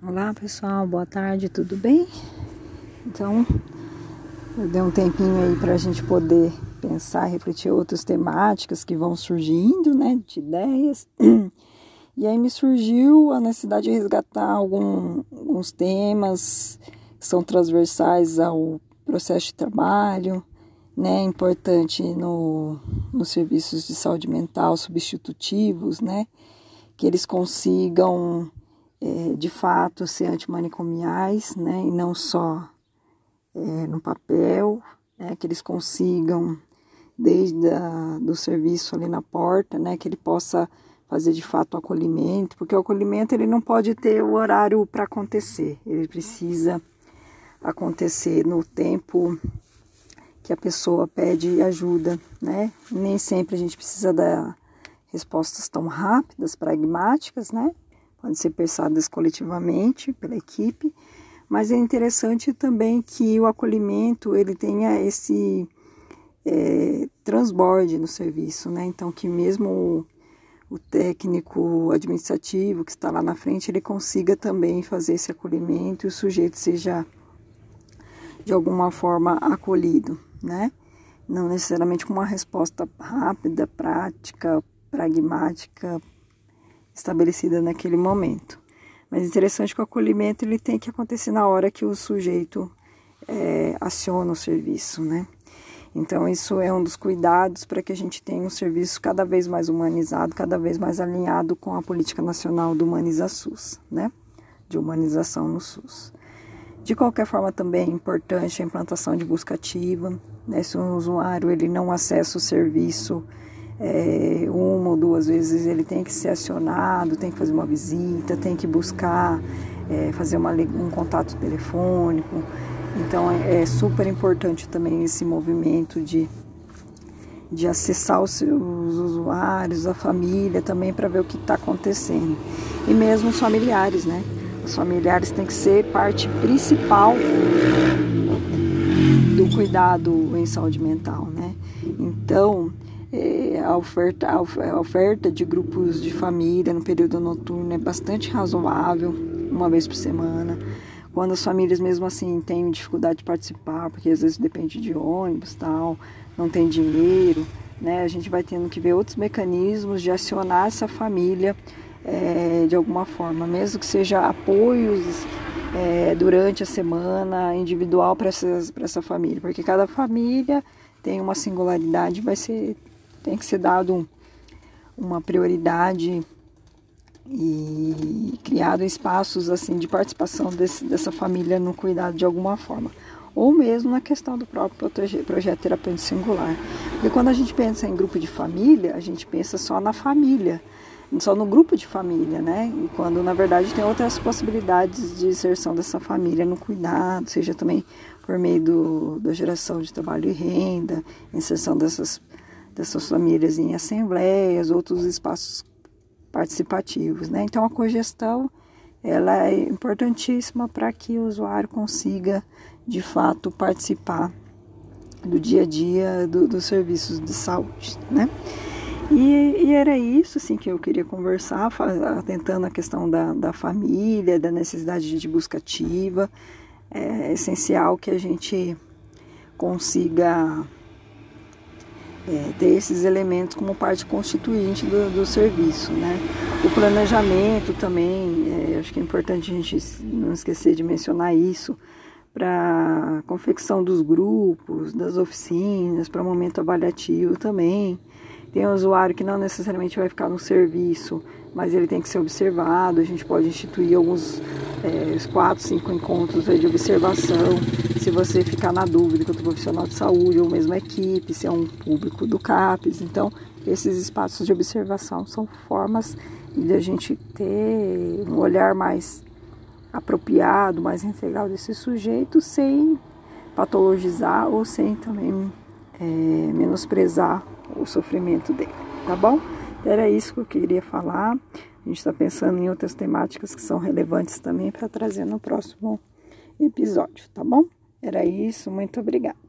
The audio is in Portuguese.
Olá pessoal, boa tarde, tudo bem? Então, eu dei um tempinho aí para a gente poder pensar, refletir outras temáticas que vão surgindo, né, de ideias. E aí me surgiu a necessidade de resgatar algum, alguns temas que são transversais ao processo de trabalho, né, importante no, nos serviços de saúde mental substitutivos, né, que eles consigam é, de fato ser antimanicomiais, né, e não só é, no papel, né, que eles consigam desde a, do serviço ali na porta, né, que ele possa fazer de fato o acolhimento, porque o acolhimento ele não pode ter o horário para acontecer, ele precisa acontecer no tempo que a pessoa pede ajuda, né? Nem sempre a gente precisa dar respostas tão rápidas, pragmáticas, né? Podem ser pensadas coletivamente pela equipe, mas é interessante também que o acolhimento ele tenha esse é, transborde no serviço, né? Então que mesmo o, o técnico administrativo que está lá na frente ele consiga também fazer esse acolhimento e o sujeito seja de alguma forma acolhido, né? Não necessariamente com uma resposta rápida, prática, pragmática, estabelecida naquele momento. Mas interessante que o acolhimento ele tem que acontecer na hora que o sujeito é, aciona o serviço, né? Então isso é um dos cuidados para que a gente tenha um serviço cada vez mais humanizado, cada vez mais alinhado com a política nacional do Humaniza SUS, né? De humanização no SUS. De qualquer forma também é importante a implantação de busca ativa, né? Se o usuário ele não acessa o serviço é, uma ou duas vezes ele tem que ser acionado, tem que fazer uma visita, tem que buscar é, fazer uma, um contato telefônico. Então é, é, super importante também esse movimento de, de acessar os seus usuários, a família também para ver o que está acontecendo. E mesmo os familiares, né? Os familiares têm que ser parte principal do cuidado em saúde mental, né? Então, a, oferta, a oferta de grupos de família no período noturno é bastante razoável, uma vez por semana. Quando as famílias mesmo assim têm dificuldade de participar, porque às vezes depende de ônibus tal, não tem dinheiro, né? A gente vai tendo que ver outros mecanismos de acionar essa família é, de alguma forma, mesmo que seja apoios é, durante a semana individual para essa família, porque cada família tem uma singularidade, vai ser tem que ser dado uma prioridade e criado espaços assim de participação desse, dessa família no cuidado de alguma forma ou mesmo na questão do próprio projeto terapêutico singular porque quando a gente pensa em grupo de família a gente pensa só na família só no grupo de família, né? E quando na verdade tem outras possibilidades de inserção dessa família no cuidado, seja também por meio do, da geração de trabalho e renda, inserção dessas dessas famílias em assembleias, outros espaços participativos, né? Então a cogestão ela é importantíssima para que o usuário consiga de fato participar do dia a dia do, dos serviços de saúde, né? E, e, era isso assim, que eu queria conversar, atentando a questão da, da família, da necessidade de busca ativa. É essencial que a gente consiga é, ter esses elementos como parte constituinte do, do serviço. Né? O planejamento também, é, acho que é importante a gente não esquecer de mencionar isso, para confecção dos grupos, das oficinas, para momento avaliativo também. Tem um usuário que não necessariamente vai ficar no serviço, mas ele tem que ser observado. A gente pode instituir alguns é, quatro, cinco encontros de observação. Se você ficar na dúvida quanto profissional de saúde ou mesmo equipe, se é um público do CAPES. Então, esses espaços de observação são formas de a gente ter um olhar mais apropriado, mais integral desse sujeito, sem patologizar ou sem também é, menosprezar o sofrimento dele, tá bom? Era isso que eu queria falar. A gente está pensando em outras temáticas que são relevantes também para trazer no próximo episódio, tá bom? Era isso, muito obrigada.